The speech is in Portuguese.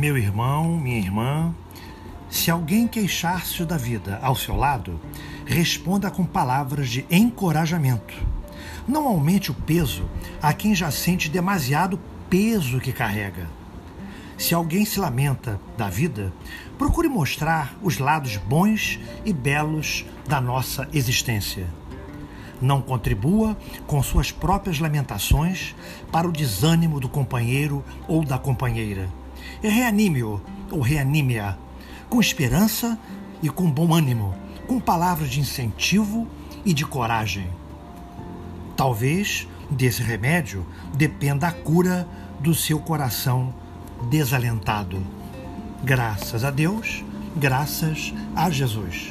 Meu irmão, minha irmã, se alguém queixar-se da vida ao seu lado, responda com palavras de encorajamento. Não aumente o peso a quem já sente demasiado peso que carrega. Se alguém se lamenta da vida, procure mostrar os lados bons e belos da nossa existência. Não contribua com suas próprias lamentações para o desânimo do companheiro ou da companheira. Reanime-o ou reanime-a com esperança e com bom ânimo, com palavras de incentivo e de coragem. Talvez desse remédio dependa a cura do seu coração desalentado. Graças a Deus, graças a Jesus.